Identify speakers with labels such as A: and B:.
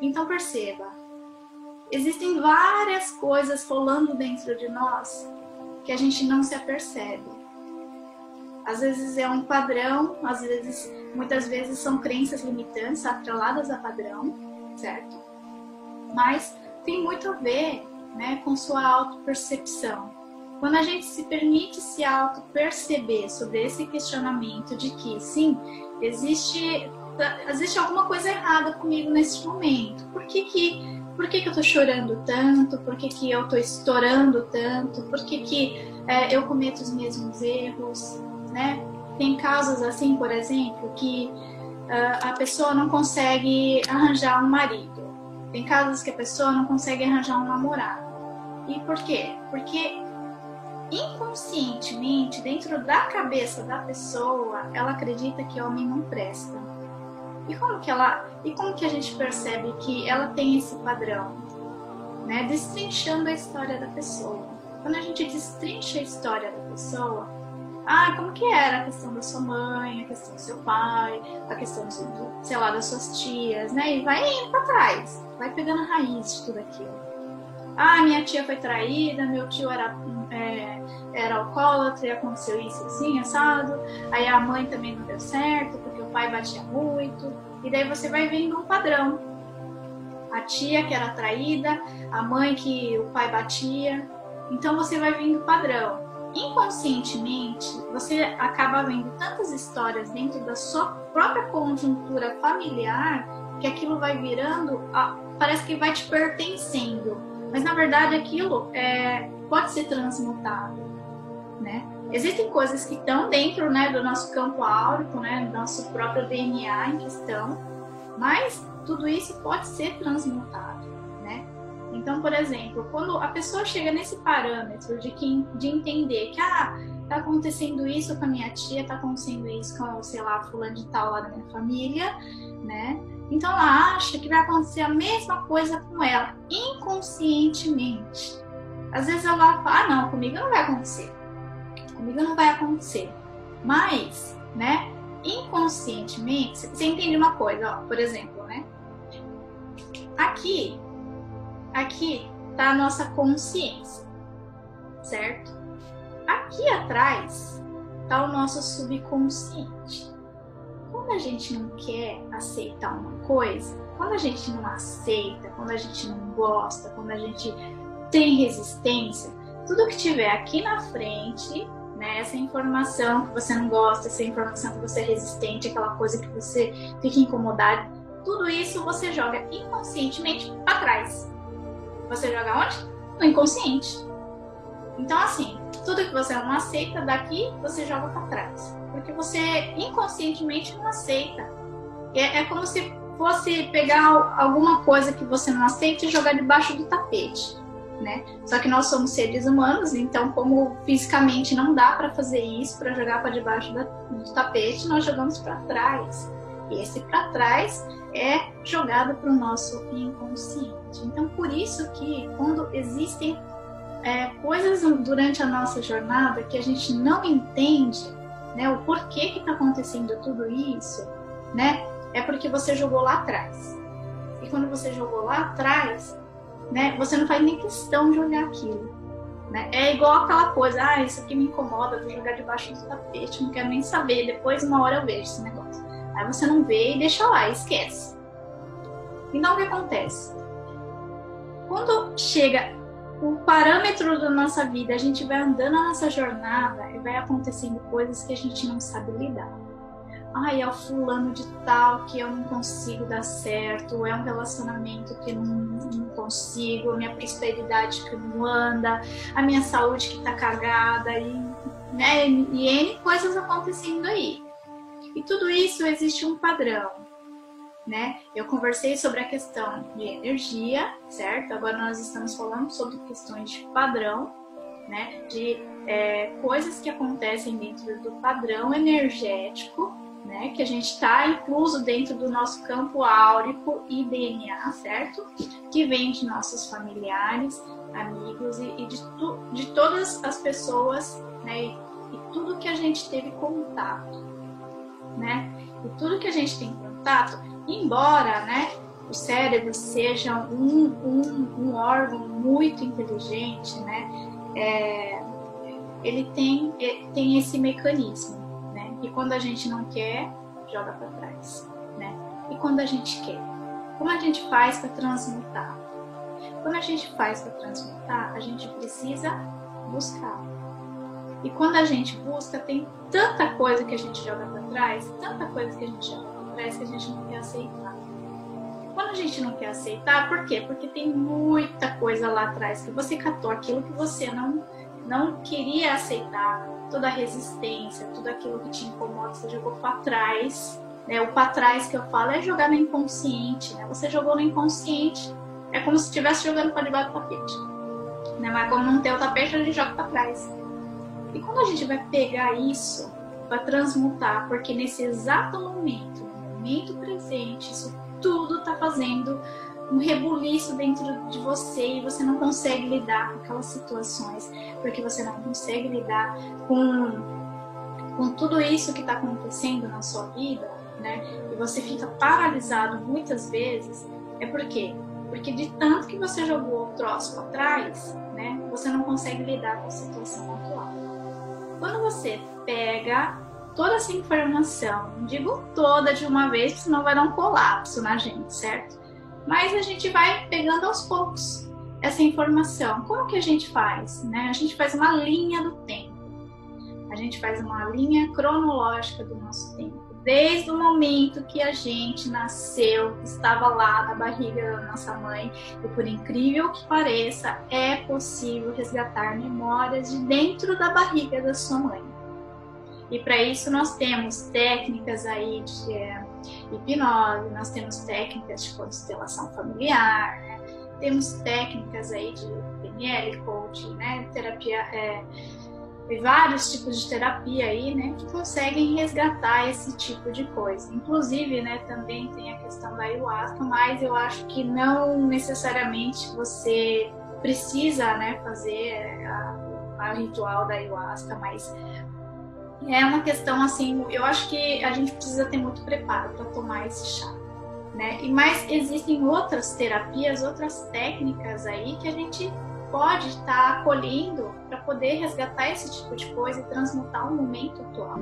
A: Então perceba, existem várias coisas rolando dentro de nós que a gente não se apercebe. Às vezes é um padrão, às vezes, muitas vezes são crenças limitantes atreladas a padrão, certo? Mas tem muito a ver né, com sua autopercepção. Quando a gente se permite se auto-perceber sobre esse questionamento de que, sim, existe, existe alguma coisa errada comigo nesse momento. Por que que, por que, que eu tô chorando tanto? Por que, que eu tô estourando tanto? Por que, que é, eu cometo os mesmos erros? Né? Tem casos assim, por exemplo, que uh, a pessoa não consegue arranjar um marido. Tem casos que a pessoa não consegue arranjar um namorado. E por quê? Porque inconscientemente, dentro da cabeça da pessoa, ela acredita que homem não presta. E como que ela, e como que a gente percebe que ela tem esse padrão, né? Destrinchando a história da pessoa. Quando a gente destrincha a história da pessoa, ah, como que era a questão da sua mãe, a questão do seu pai, a questão do, sei lá, das suas tias, né? E vai indo para trás, vai pegando a raiz de tudo aquilo. Ah, minha tia foi traída, meu tio era é, era alcoólatra e aconteceu isso assim, assado. Aí a mãe também não deu certo, pai batia muito. E daí você vai vendo um padrão. A tia que era traída, a mãe que o pai batia. Então você vai vendo padrão. Inconscientemente, você acaba vendo tantas histórias dentro da sua própria conjuntura familiar que aquilo vai virando, parece que vai te pertencendo. Mas na verdade aquilo é, pode ser transmutado, né? Existem coisas que estão dentro né, do nosso campo áurico, né, do nosso próprio DNA em questão, mas tudo isso pode ser transmutado, né? Então, por exemplo, quando a pessoa chega nesse parâmetro de, que, de entender que, ah, tá acontecendo isso com a minha tia, tá acontecendo isso com, sei lá, fulano de tal lá da minha família, né? Então ela acha que vai acontecer a mesma coisa com ela, inconscientemente. Às vezes ela fala, ah, não, comigo não vai acontecer. Comigo não vai acontecer. Mas, né, inconscientemente, você entende uma coisa, ó, por exemplo, né? Aqui, aqui tá a nossa consciência, certo? Aqui atrás tá o nosso subconsciente. Quando a gente não quer aceitar uma coisa, quando a gente não aceita, quando a gente não gosta, quando a gente tem resistência, tudo que tiver aqui na frente, né, essa informação que você não gosta, essa informação que você é resistente, aquela coisa que você fica incomodado, tudo isso você joga inconscientemente para trás. Você joga onde? No inconsciente. Então, assim, tudo que você não aceita daqui, você joga para trás. Porque você inconscientemente não aceita. É, é como se fosse pegar alguma coisa que você não aceita e jogar debaixo do tapete né? Só que nós somos seres humanos, então como fisicamente não dá para fazer isso, para jogar para debaixo do tapete, nós jogamos para trás. E esse para trás é jogado para o nosso inconsciente. Então por isso que quando existem é, coisas durante a nossa jornada que a gente não entende, né, o porquê que está acontecendo tudo isso, né, é porque você jogou lá atrás. E quando você jogou lá atrás, né? Você não faz nem questão de olhar aquilo. Né? É igual aquela coisa, ah, isso aqui me incomoda, vou jogar debaixo do tapete, não quero nem saber, depois uma hora eu vejo esse negócio. Aí você não vê e deixa lá, esquece. Então o que acontece? Quando chega o parâmetro da nossa vida, a gente vai andando a nossa jornada e vai acontecendo coisas que a gente não sabe lidar ai, é o fulano de tal que eu não consigo dar certo, é um relacionamento que não, não consigo, a minha prosperidade que não anda, a minha saúde que tá cagada, e, né, e N coisas acontecendo aí. E tudo isso existe um padrão, né? Eu conversei sobre a questão de energia, certo? Agora nós estamos falando sobre questões de padrão, né? De é, coisas que acontecem dentro do padrão energético né, que a gente está incluso dentro do nosso campo áurico e DNA, certo? Que vem de nossos familiares, amigos e, e de, tu, de todas as pessoas, né, e, e tudo que a gente teve contato, né? E tudo que a gente tem contato, embora, né, o cérebro seja um, um, um órgão muito inteligente, né? É, ele tem, tem esse mecanismo? E quando a gente não quer, joga para trás, né? E quando a gente quer, como a gente faz para transmutar? Quando a gente faz para transmutar, a gente precisa buscar. E quando a gente busca, tem tanta coisa que a gente joga para trás, tanta coisa que a gente joga para trás que a gente não quer aceitar. Quando a gente não quer aceitar, por quê? Porque tem muita coisa lá atrás que você catou aquilo que você não não queria aceitar, toda a resistência, tudo aquilo que te incomoda, você jogou para trás. Né? O para trás que eu falo é jogar no inconsciente. Né? Você jogou no inconsciente, é como se estivesse jogando para debaixo do tapete. Né? Mas como não tem o tapete, a gente joga para trás. E quando a gente vai pegar isso para transmutar, porque nesse exato momento, no momento presente, isso tudo está fazendo um rebuliço dentro de você e você não consegue lidar com aquelas situações, porque você não consegue lidar com, com tudo isso que está acontecendo na sua vida, né? E você fica paralisado muitas vezes, é por quê? Porque de tanto que você jogou o troço para trás, né? Você não consegue lidar com a situação atual. Quando você pega toda essa informação, digo toda de uma vez, senão vai dar um colapso na gente, certo? Mas a gente vai pegando aos poucos essa informação. Como que a gente faz? Né? A gente faz uma linha do tempo. A gente faz uma linha cronológica do nosso tempo. Desde o momento que a gente nasceu, estava lá na barriga da nossa mãe, e por incrível que pareça, é possível resgatar memórias de dentro da barriga da sua mãe. E para isso nós temos técnicas aí de é, hipnose, nós temos técnicas de constelação familiar, né? temos técnicas aí de PNL, coaching, né? terapia, é, vários tipos de terapia aí, né, que conseguem resgatar esse tipo de coisa. Inclusive, né, também tem a questão da ayahuasca, mas eu acho que não necessariamente você precisa, né, fazer a, a ritual da ayahuasca, mas é uma questão assim, eu acho que a gente precisa ter muito preparo para tomar esse chá. Né? E mais existem outras terapias, outras técnicas aí que a gente pode estar tá acolhendo para poder resgatar esse tipo de coisa e transmutar o momento atual.